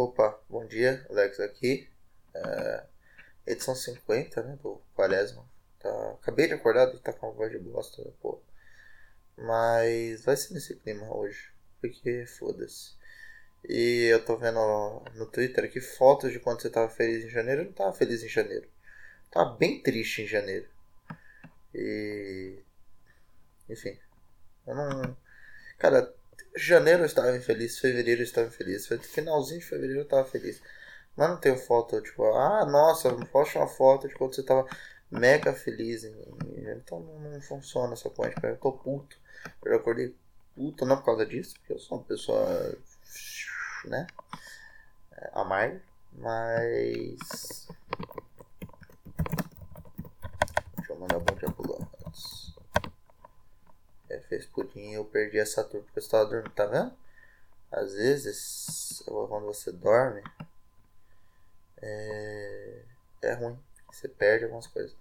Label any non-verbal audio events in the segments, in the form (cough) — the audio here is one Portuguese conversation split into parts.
Opa, bom dia, Alex aqui. É, edição 50, né, do Quaresma. Tá, acabei de acordar, tá com uma voz de bosta, pô. Mas vai ser nesse clima hoje, porque foda-se. E eu tô vendo no Twitter aqui fotos de quando você tava feliz em janeiro. Eu não tava feliz em janeiro. Tava bem triste em janeiro. E. Enfim. Eu não. Cara, janeiro eu estava infeliz, fevereiro eu estava infeliz, finalzinho de fevereiro eu estava feliz. Mas não tenho foto, tipo, ah, nossa, posta uma foto de quando você estava mega feliz. Então não, funciona essa coisa. Eu tô puto. Eu acordei puto, não por causa disso, porque eu sou uma pessoa, né, amarga, mas... Deixa eu mandar bom dia pro é, fez pudim eu perdi essa turma porque eu estava dormindo, tá vendo? Às vezes, quando você dorme, é, é ruim. Você perde algumas coisas.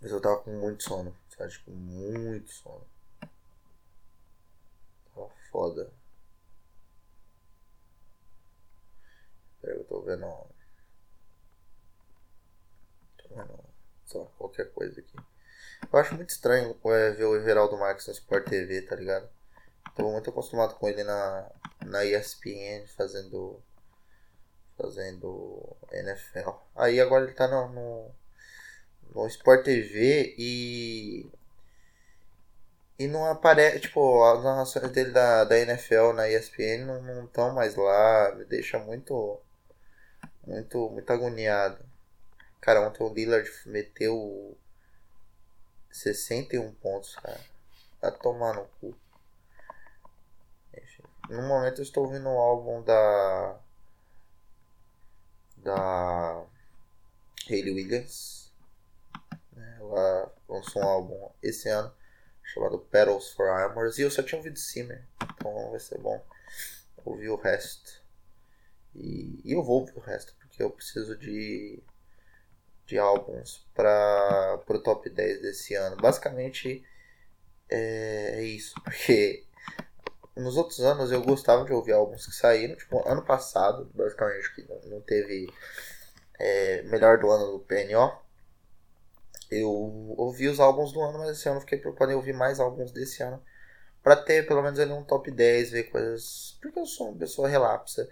Mas eu tava com muito sono, sabe? Tipo, muito sono. Tava foda. Peraí, eu tô vendo. Tô vendo só qualquer coisa aqui. Eu acho muito estranho é, ver o Everaldo Marques no Sport TV, tá ligado? Tô muito acostumado com ele na, na ESPN fazendo. Fazendo NFL. Aí agora ele tá no, no, no Sport TV e. E não aparece. Tipo, as narrações dele da, da NFL na ESPN não estão mais lá. Me deixa muito. Muito, muito agoniado. Cara, ontem o Lillard meteu 61 pontos, cara. Tá tomando cu. Enfim. No momento eu estou ouvindo o álbum da. Da. Hayley Williams. Ela lançou um álbum esse ano chamado Petals for Armors. E eu só tinha ouvido Simmer. Então vai ser bom ouvir o resto. E, e eu vou ouvir o resto, porque eu preciso de de álbuns para o top 10 desse ano. Basicamente é, é, isso, porque nos outros anos eu gostava de ouvir álbuns que saíram, tipo ano passado, basicamente que não teve é, melhor do ano do PNO. Eu ouvi os álbuns do ano, mas esse ano eu fiquei preocupado em ouvir mais álbuns desse ano. Pra ter pelo menos ali um top 10, ver coisas. Porque eu sou uma pessoa relapsa.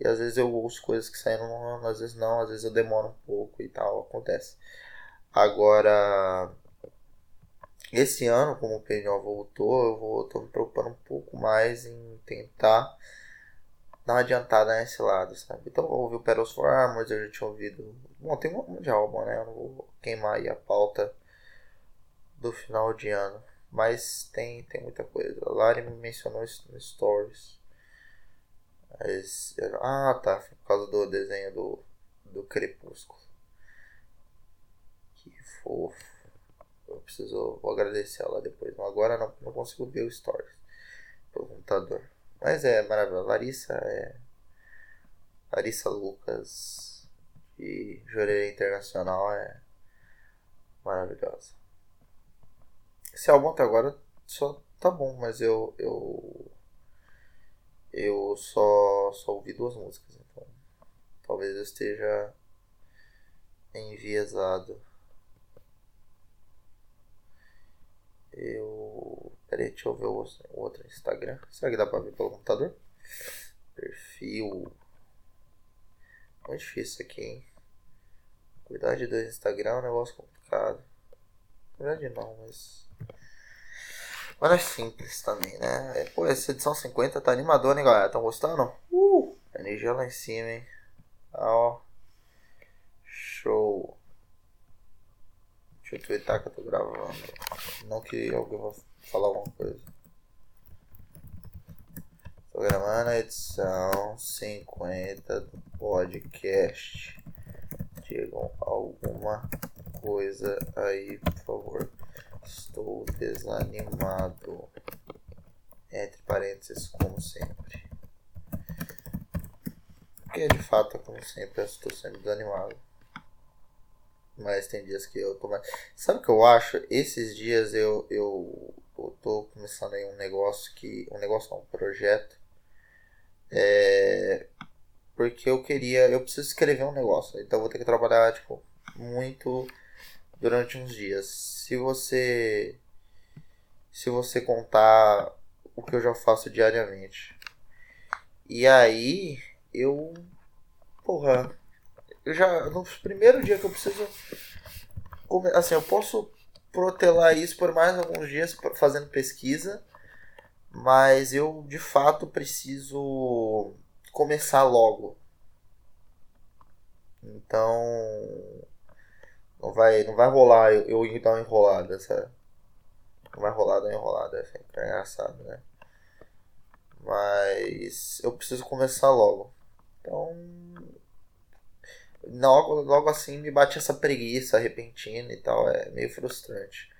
E às vezes eu ouço coisas que saíram no ano, às vezes não, às vezes eu demoro um pouco e tal, acontece. Agora, esse ano, como o PNO voltou, eu vou, tô me preocupando um pouco mais em tentar dar uma adiantada nesse lado, sabe? Então eu ouvi o Petals for Armors, eu já tinha ouvido. Bom, tem um monte de álbum, né? Eu não vou queimar aí a pauta do final de ano. Mas tem, tem muita coisa. A Lari me mencionou isso no Stories. Ah, tá. Por causa do desenho do, do Crepúsculo. Que fofo. Eu preciso. Vou agradecer ela depois. Agora não, não consigo ver o Stories pelo computador. Mas é maravilhoso. Larissa é. Larissa Lucas de Joreira Internacional é maravilhosa. Esse álbum até agora só tá bom, mas eu, eu eu só, só ouvi duas músicas, então talvez eu esteja enviesado. Eu. Peraí, deixa eu ver o outro Instagram. Será que dá pra ver pelo computador? Perfil. Muito difícil aqui, hein? Cuidar de dois Instagram é um negócio complicado. Na verdade não, mas. Mas é simples também, né? É, pô, essa edição 50 tá animadora, hein, galera? Estão gostando? Uh! Energia lá em cima, hein? Ah, ó. Show. Deixa eu twittar que eu tô gravando. Não que alguém vá falar alguma coisa. Tô gravando a edição 50 do podcast. Digam alguma coisa aí, por favor. Estou desanimado. Entre parênteses, como sempre. Porque de fato, como sempre, eu estou sendo desanimado. Mas tem dias que eu tô mais. Sabe o que eu acho? Esses dias eu, eu, eu tô começando aí um negócio que. Um negócio não, um projeto. É, Porque eu queria. Eu preciso escrever um negócio. Então eu vou ter que trabalhar, tipo, muito durante uns dias. Se você. Se você contar o que eu já faço diariamente. E aí, eu. Porra. Eu já. No primeiro dia que eu preciso. Assim, eu posso protelar isso por mais alguns dias fazendo pesquisa. Mas eu de fato preciso começar logo. Então não vai, não vai rolar eu, eu dar uma enrolada, sabe? Não vai rolar dar uma enrolada, é engraçado, né? Mas eu preciso começar logo. Então logo, logo assim me bate essa preguiça repentina e tal, é meio frustrante.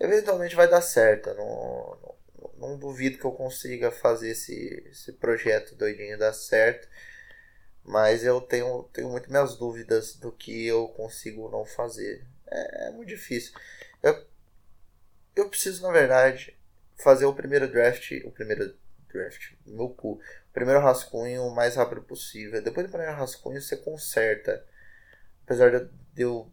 Eventualmente vai dar certo, não, não não duvido que eu consiga fazer esse, esse projeto doidinho dar certo. Mas eu tenho, tenho muito minhas dúvidas do que eu consigo não fazer. É, é muito difícil. Eu, eu preciso, na verdade, fazer o primeiro draft. O primeiro draft, meu cu. O primeiro rascunho o mais rápido possível. Depois do primeiro rascunho você conserta. Apesar de eu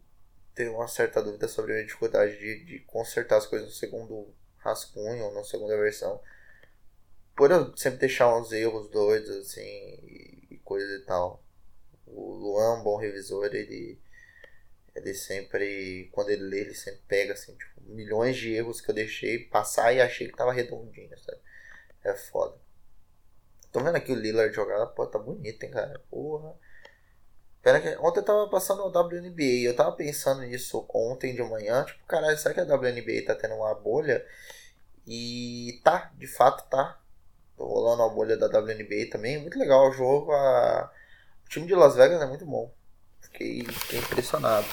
ter uma certa dúvida sobre a dificuldade de, de consertar as coisas no segundo rascunho ou na segunda versão. Por eu sempre deixar uns erros doidos assim e, coisa e tal. O Luan, um bom revisor, ele ele sempre, quando ele lê, ele sempre pega assim, tipo, milhões de erros que eu deixei passar e achei que tava redondinho, sabe? É foda. Tô vendo aqui o Lillard jogar, pô, tá bonito, hein, cara? Porra. Pena que ontem eu tava passando o WNBA, eu tava pensando nisso ontem de manhã, tipo, caralho, será que a WNBA tá tendo uma bolha? E tá, de fato tá. Rolando a bolha da WNBA também, muito legal o jogo, a... o time de Las Vegas é muito bom. Fiquei, fiquei impressionado.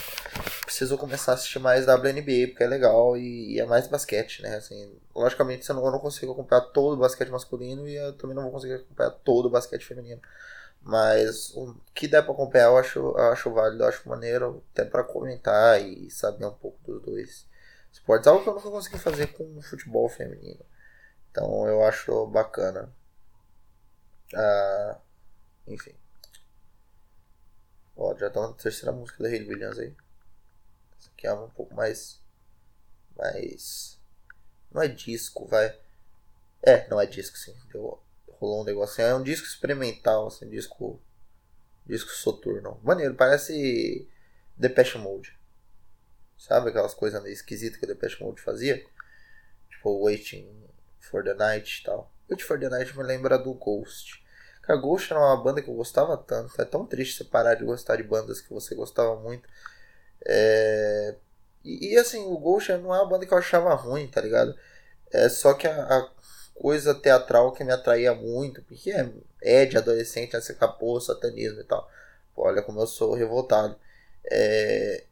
Preciso começar a assistir mais WNBA, porque é legal e, e é mais basquete, né? Assim, logicamente eu não, eu não consigo acompanhar todo o basquete masculino e eu também não vou conseguir acompanhar todo o basquete feminino. Mas o que der pra acompanhar eu acho, eu acho válido, eu acho maneiro, até pra comentar e saber um pouco dos dois esportes. Algo que eu nunca consegui fazer com o futebol feminino. Então eu acho bacana. Ah, enfim. Ó, já tá na terceira música da Hayley Williams aí. Essa aqui é um pouco mais. Mais. Não é disco, vai. É, não é disco, sim. Deu, rolou um negócio assim. É um disco experimental, assim, disco. Disco soturno. Maneiro, parece Depeche Mode. Sabe aquelas coisas meio esquisitas que o Depeche Mode fazia? Tipo, Waiting for the Night e tal. Waiting for the Night me lembra do Ghost. Cara, Ghost era uma banda que eu gostava tanto. É tão triste você parar de gostar de bandas que você gostava muito. É... E, e, assim, o Ghost não é uma banda que eu achava ruim, tá ligado? É só que a, a coisa teatral que me atraía muito, porque é, é de adolescente, essa capô, satanismo e tal. Pô, olha como eu sou revoltado. É,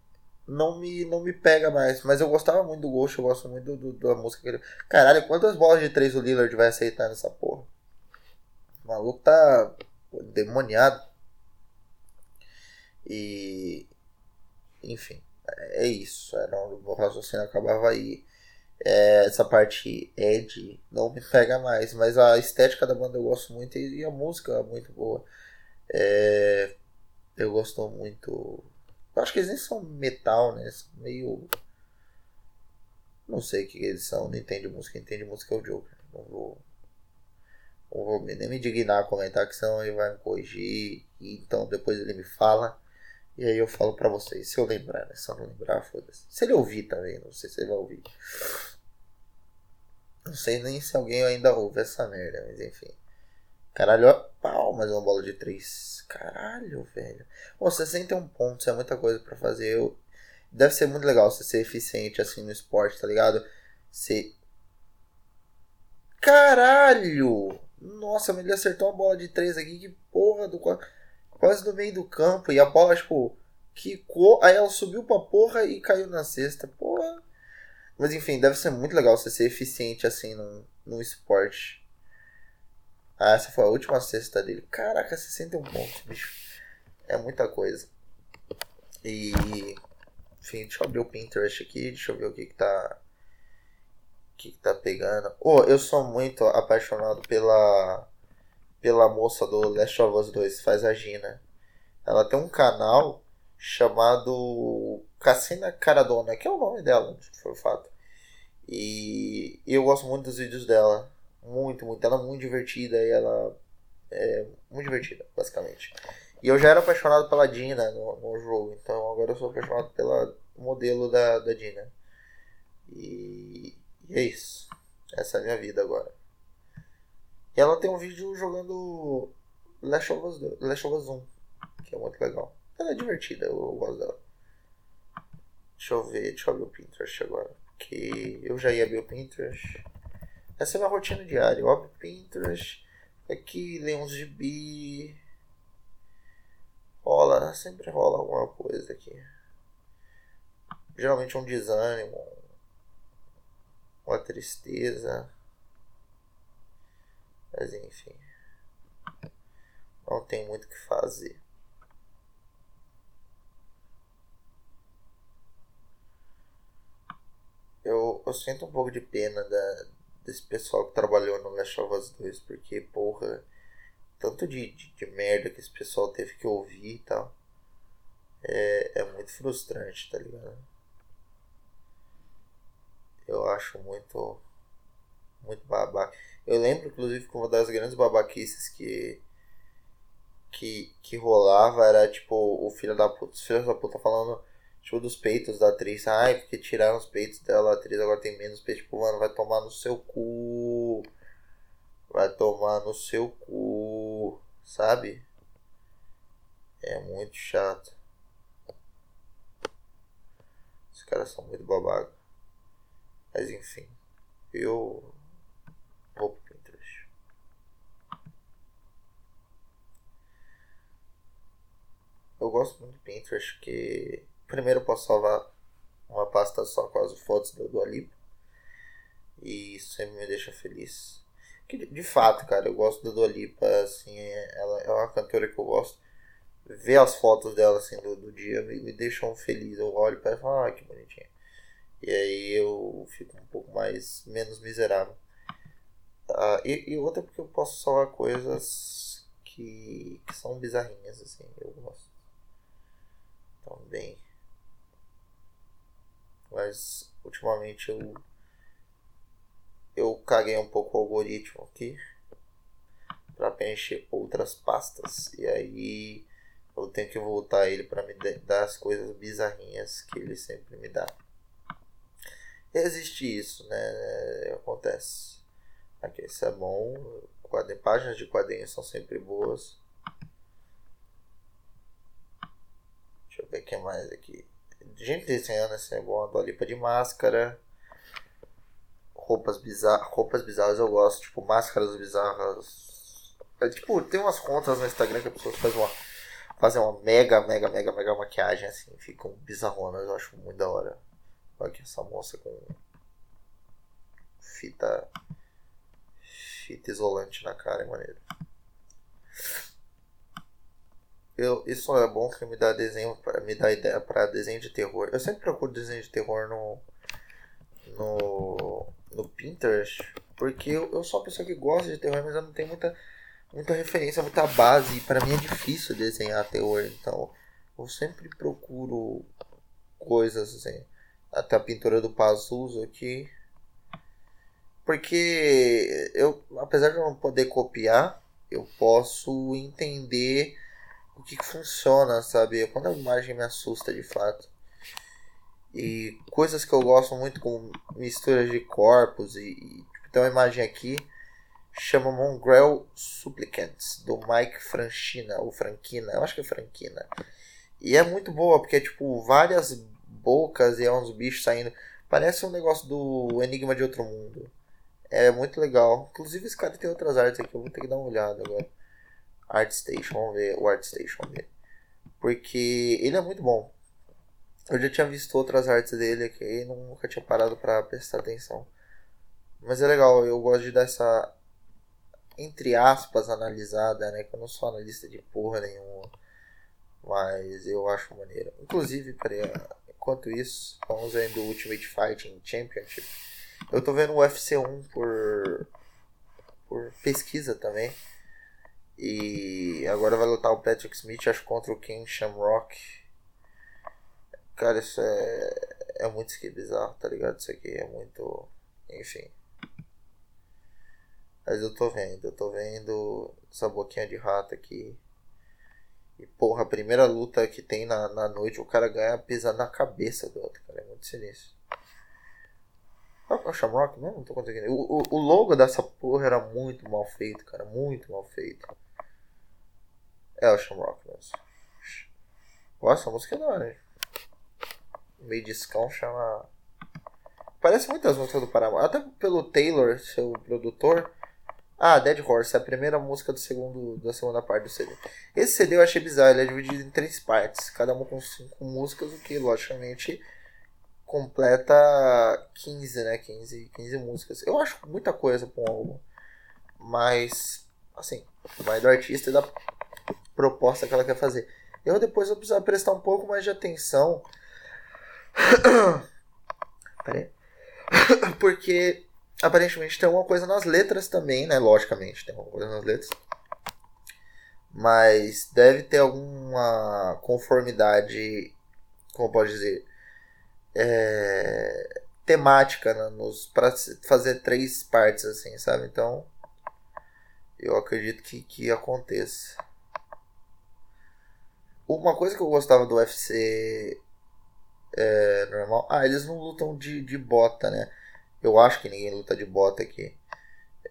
não me, não me pega mais. Mas eu gostava muito do Ghost, eu gosto muito do, do, da música que ele. Caralho, quantas bolas de três o Lillard vai aceitar nessa porra? O maluco tá demoniado. E. Enfim, é isso. Era um, o raciocínio acabava aí é, essa parte Ed não me pega mais, mas a estética da banda eu gosto muito e, a música é muito boa. É, eu gosto muito. Eu acho que eles nem são metal, né? São meio. Não sei o que eles são, não entende música, entende música é o Joker. Não vou. Não vou nem me dignar comentar que senão ele vai me corrigir. Então depois ele me fala. E aí eu falo pra vocês, se eu lembrar, né? Se eu não lembrar, foda-se. Se ele ouvir também, não sei se ele vai ouvir. Não sei nem se alguém ainda ouve essa merda, mas enfim. Caralho, pau, mais uma bola de três. Caralho, velho. Pô, 61 pontos é muita coisa para fazer. Eu... Deve ser muito legal você ser eficiente assim no esporte, tá ligado? Ser. Caralho! Nossa, ele acertou uma bola de três aqui. Que porra do quase no meio do campo. E a bola, tipo, quicou. Aí ela subiu pra porra e caiu na cesta. Porra. Mas enfim, deve ser muito legal você ser eficiente assim num esporte. Ah, essa foi a última cesta dele. Caraca, 61 pontos, bicho. É muita coisa. E. Enfim, deixa eu abrir o Pinterest aqui. Deixa eu ver o que, que tá. O que, que tá pegando. Oh, eu sou muito apaixonado pela pela moça do Last of Us 2, faz a Gina. Ela tem um canal chamado Cassina Caradona, que é o nome dela, for fato. E eu gosto muito dos vídeos dela. Muito, muito. Ela é muito divertida e ela é muito divertida, basicamente. E eu já era apaixonado pela Dina no, no jogo, então agora eu sou apaixonado pela modelo da, da Dina. E, e é isso. Essa é a minha vida agora. E ela tem um vídeo jogando Last of Us, Last of Us 1, que é muito legal. Ela é divertida, eu, eu gosto dela. Deixa eu ver, deixa eu abrir o Pinterest agora. Que eu já ia abrir o Pinterest. Essa é a minha rotina diária. Eu abro Pinterest. Aqui leio uns gibi. Rola, sempre rola alguma coisa aqui. Geralmente um desânimo. Uma tristeza. Mas enfim. Não tem muito o que fazer. Eu, eu sinto um pouco de pena da, desse pessoal que trabalhou no Last of Us 2, porque, porra, tanto de, de, de merda que esse pessoal teve que ouvir e tal. É, é muito frustrante, tá ligado? Eu acho muito. Muito babaca. Eu lembro, inclusive, que uma das grandes babaquices que. Que, que rolava era tipo o filho da puta, os filhos da puta falando tipo dos peitos da atriz. Ai, porque tiraram os peitos dela, a atriz agora tem menos peitos. Tipo, mano, vai tomar no seu cu. Vai tomar no seu cu. Sabe? É muito chato. Os caras são muito babaca. Mas enfim. Eu vou pro Pinterest. Eu gosto muito do Pinterest porque primeiro posso salvar uma pasta só com as fotos do Dua Lipa. E isso sempre me deixa feliz. Que de, fato, cara, eu gosto do Dua Lipa, assim, ela é uma cantora que eu gosto. Ver as fotos dela assim do, do dia me, me deixam feliz. Eu olho e falo, ah, que bonitinha. E aí eu fico um pouco mais menos miserável. Uh, e, e, outra porque eu posso salvar coisas que, que são bizarrinhas, assim, eu gosto. Também. Mas ultimamente eu eu caguei um pouco o algoritmo aqui para preencher outras pastas e aí eu tenho que voltar ele para me dar as coisas bizarrinhas que ele sempre me dá. Existe isso, né? Acontece. Aqui, isso é bom. Páginas de quadrinhos são sempre boas. Deixa eu ver o que mais aqui. Gente desenhando assim é bom. A Dolipa de máscara. Roupas, bizar roupas bizarras eu gosto. Tipo, máscaras bizarras. É, tipo, tem umas contas no Instagram que as pessoas fazem uma, fazem uma mega, mega, mega, mega maquiagem assim. Ficam bizarronas. Eu acho muito da hora. Olha aqui essa moça com fita fita isolante na cara, é maneiro. Eu, isso é bom que me dá desenho para me dá ideia para desenho de terror. Eu sempre procuro desenho de terror no no, no Pinterest, porque eu, eu sou uma pessoa que gosta de terror, mas eu não tenho muita muita referência, muita base, para mim é difícil desenhar terror, então eu sempre procuro coisas assim até a pintura do Pazuzu aqui. Porque eu, apesar de eu não poder copiar, eu posso entender o que, funciona, sabe? Quando a imagem me assusta de fato. E coisas que eu gosto muito com misturas de corpos e, e tipo, tem uma imagem aqui chama Mongrel Supplicants do Mike Franchina ou Franquina, eu acho que é Franquina. E é muito boa porque é tipo várias bocas e é uns bichos saindo. Parece um negócio do Enigma de Outro Mundo. É muito legal. Inclusive esse cara tem outras artes aqui, eu vou ter que dar uma olhada agora. ArtStation, vamos ver. O ArtStation, ver. Porque ele é muito bom. Eu já tinha visto outras artes dele aqui e nunca tinha parado para prestar atenção. Mas é legal, eu gosto de dar essa, entre aspas, analisada, né? Que eu não sou analista de porra nenhuma. Mas eu acho maneiro. Inclusive, peraí, Enquanto isso, vamos vendo o Ultimate Fighting Championship. Eu tô vendo o UFC 1 por, por pesquisa também. E agora vai lutar o Patrick Smith, acho, contra o King Shamrock. Cara, isso é, é muito bizarro, tá ligado? Isso aqui é muito. Enfim. Mas eu tô vendo, eu tô vendo essa boquinha de rato aqui. E porra, a primeira luta que tem na, na noite, o cara ganha pisando na cabeça do outro, cara. É muito sinistro. Que é o Shamrock mesmo? Não tô conseguindo. O, o, o, logo dessa porra era muito mal feito, cara. Muito mal feito. É o Shamrock mesmo. Nossa, a música é da hora, hein? Meio discão chama. Parece muitas músicas do Paramount. Até pelo Taylor, seu produtor. Ah, Dead Horse, é a primeira música do segundo, da segunda parte do CD. Esse CD eu achei bizarro, ele é dividido em três partes, cada uma com cinco músicas, o que logicamente completa 15, né? 15, 15 músicas. Eu acho muita coisa para um álbum, mas assim, vai do artista e da proposta que ela quer fazer. Eu depois vou precisar prestar um pouco mais de atenção. (coughs) Peraí. (coughs) Porque aparentemente tem alguma coisa nas letras também, né? Logicamente, tem alguma coisa nas letras. Mas deve ter alguma conformidade, como pode dizer, é, temática né, nos para fazer três partes assim, sabe? Então, eu acredito que, que aconteça. Uma coisa que eu gostava do UFC é, normal. Ah, eles não lutam de, de bota, né? Eu acho que ninguém luta de bota aqui.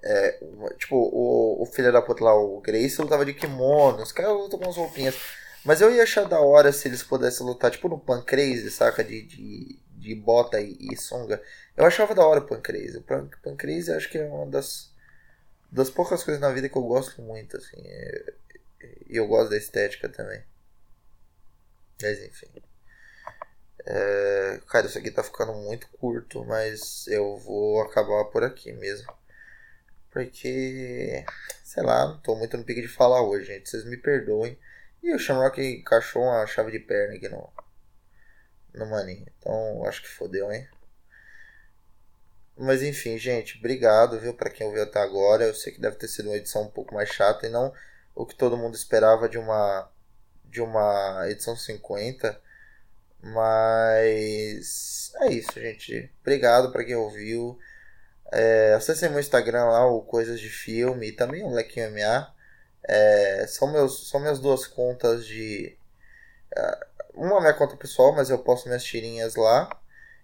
É, tipo, o, o filho da puta lá, o Grace, lutava de kimono. Os caras lutam com as roupinhas. Mas eu ia achar da hora se eles pudessem lutar, tipo, no Pancrase, saca? De, de, de bota e, e sunga. Eu achava da hora o Pancrase. O Pancrase acho que é uma das, das poucas coisas na vida que eu gosto muito, assim. É, e eu gosto da estética também. Mas enfim. É, cara, isso aqui tá ficando muito curto, mas eu vou acabar por aqui mesmo. Porque, sei lá, não tô muito no pique de falar hoje, gente. Vocês me perdoem. E o Shamrock encaixou uma chave de perna aqui no, no maninho. Então, acho que fodeu, hein? Mas enfim, gente, obrigado, viu, para quem ouviu até agora. Eu sei que deve ter sido uma edição um pouco mais chata e não o que todo mundo esperava de uma de uma edição 50. Mas é isso, gente. Obrigado para quem ouviu. É, acessem meu Instagram lá, o Coisas de Filme, e também o Lequinho MA. É, são, meus, são minhas duas contas de. É, uma é minha conta pessoal, mas eu posto minhas tirinhas lá.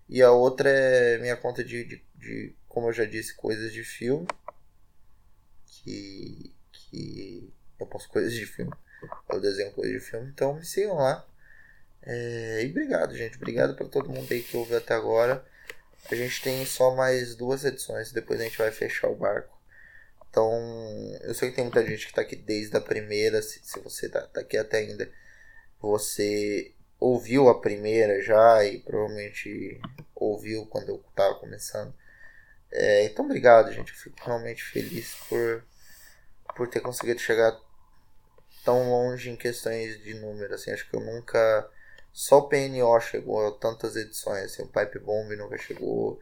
E a outra é minha conta de, de, de como eu já disse, coisas de filme. Que. que eu posto coisas de filme. Eu desenho coisas de filme. Então me sigam lá. É, e obrigado, gente. Obrigado para todo mundo aí que ouviu até agora. A gente tem só mais duas edições, depois a gente vai fechar o barco. Então, eu sei que tem muita gente que está aqui desde a primeira. Se, se você está tá aqui até ainda, você ouviu a primeira já e provavelmente ouviu quando eu estava começando. É, então, obrigado, gente. Eu fico realmente feliz por, por ter conseguido chegar tão longe em questões de número. Assim, acho que eu nunca só o PNO chegou a tantas edições, assim, o Pipe Bomb nunca chegou.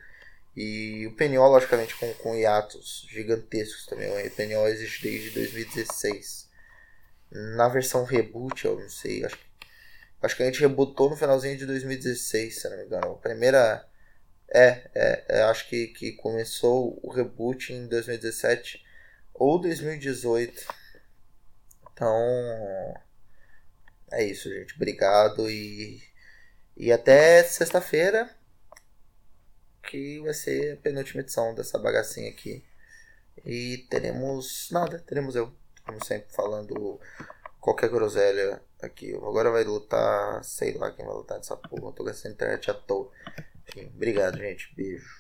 E o PNO, logicamente, com, com hiatos gigantescos também. O PNO existe desde 2016. Na versão reboot, eu não sei, acho, acho que a gente rebootou no finalzinho de 2016, se não me engano. A primeira. É, é, é, acho que, que começou o reboot em 2017 ou 2018. Então. É isso, gente. Obrigado e, e até sexta-feira, que vai ser a penúltima edição dessa bagacinha aqui. E teremos nada, teremos eu, como sempre, falando qualquer groselha aqui. Agora vai lutar, sei lá quem vai lutar nessa porra. Eu tô gastando internet à toa. Enfim, obrigado, gente. Beijo.